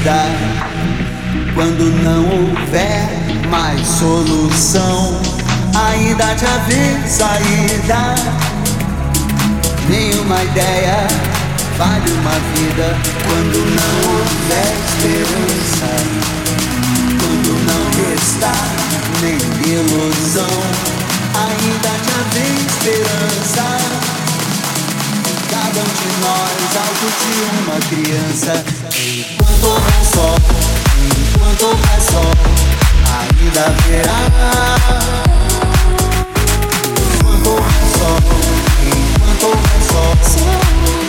vida. Quando não houver mais solução, ainda te haver saída. Nenhuma ideia vale uma vida quando não houver esperança. Quando não restar nem ilusão, ainda te haver esperança um de nós alto de uma criança. Enquanto houver sol, enquanto houver sol, ainda haverá. Enquanto houver sol, enquanto houver sol.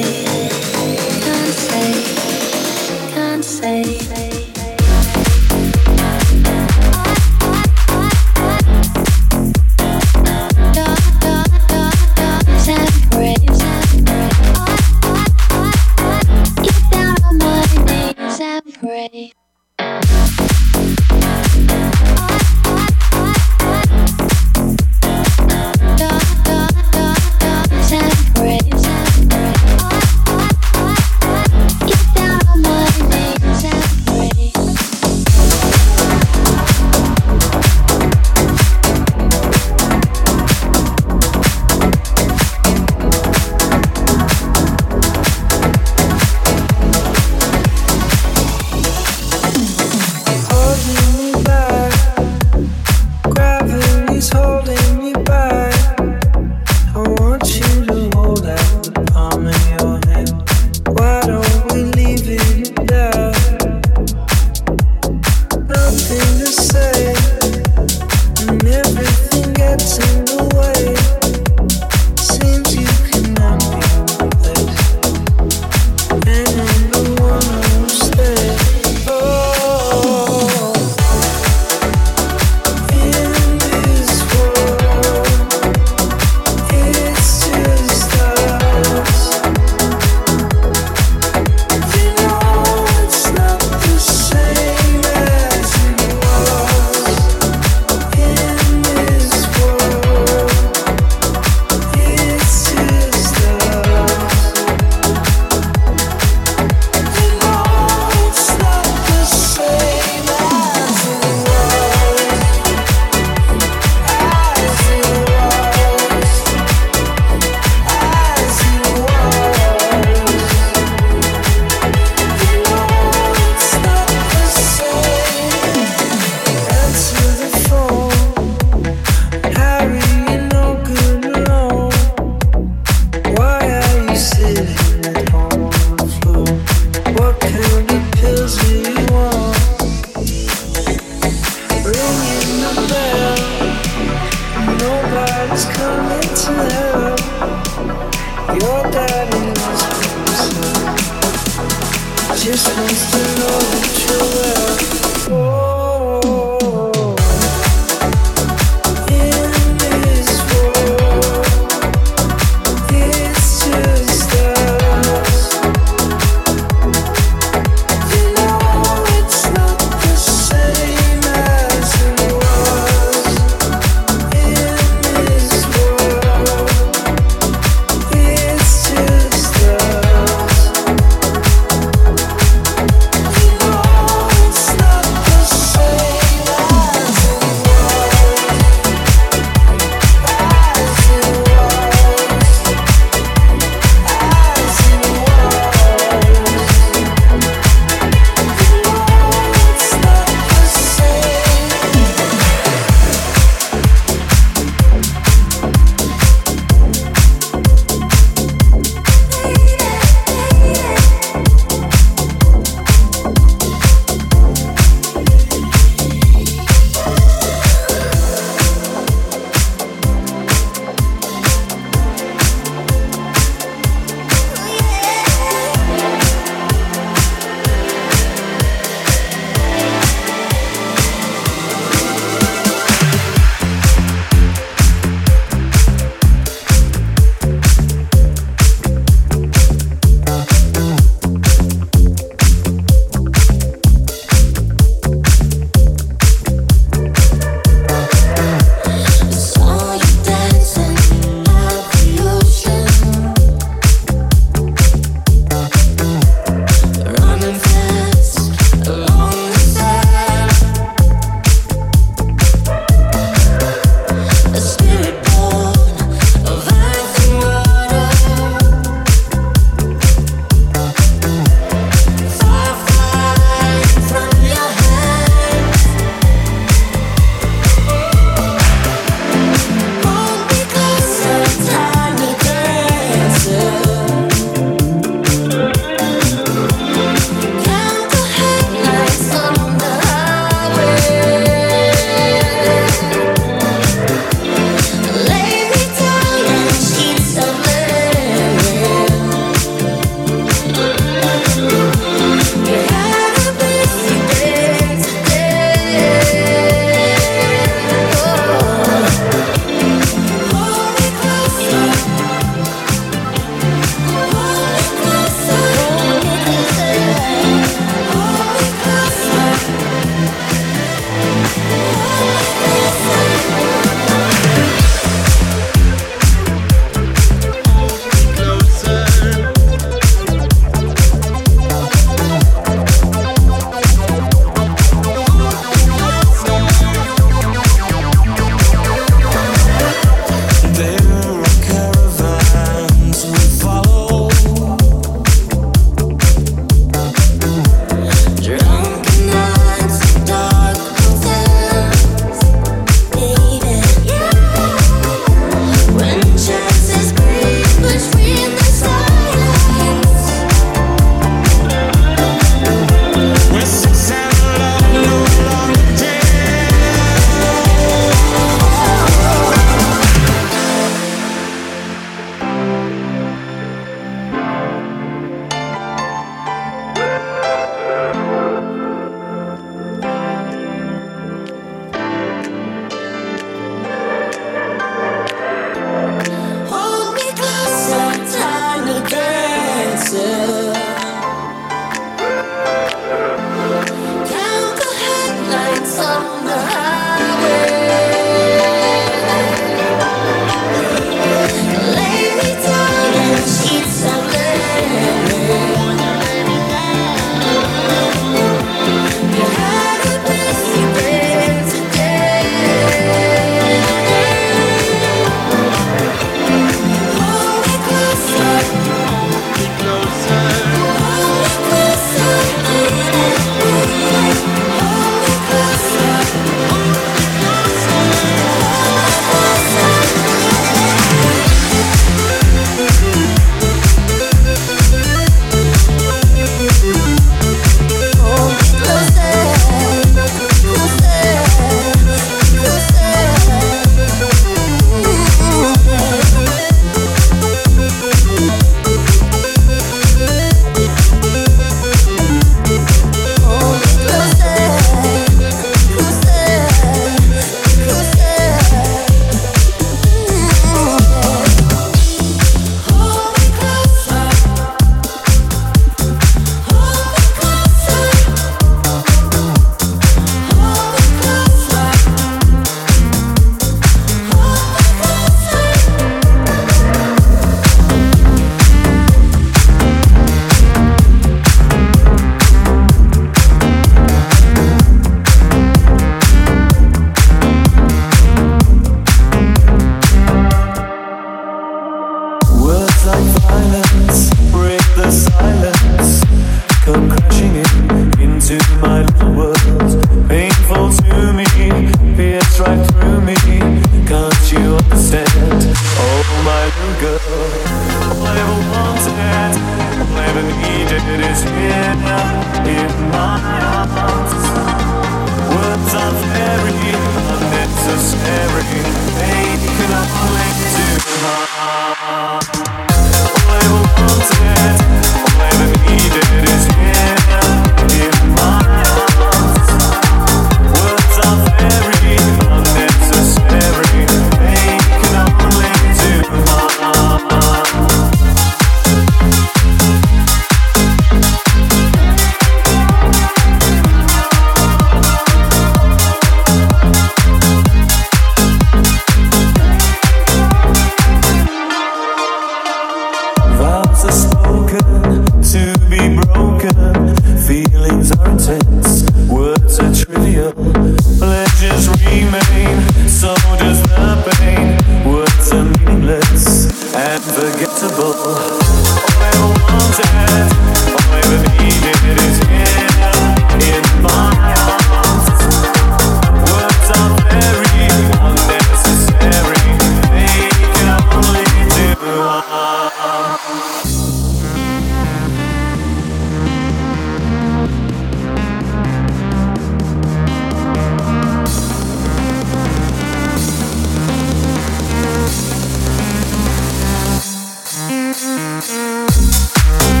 Mm-hmm.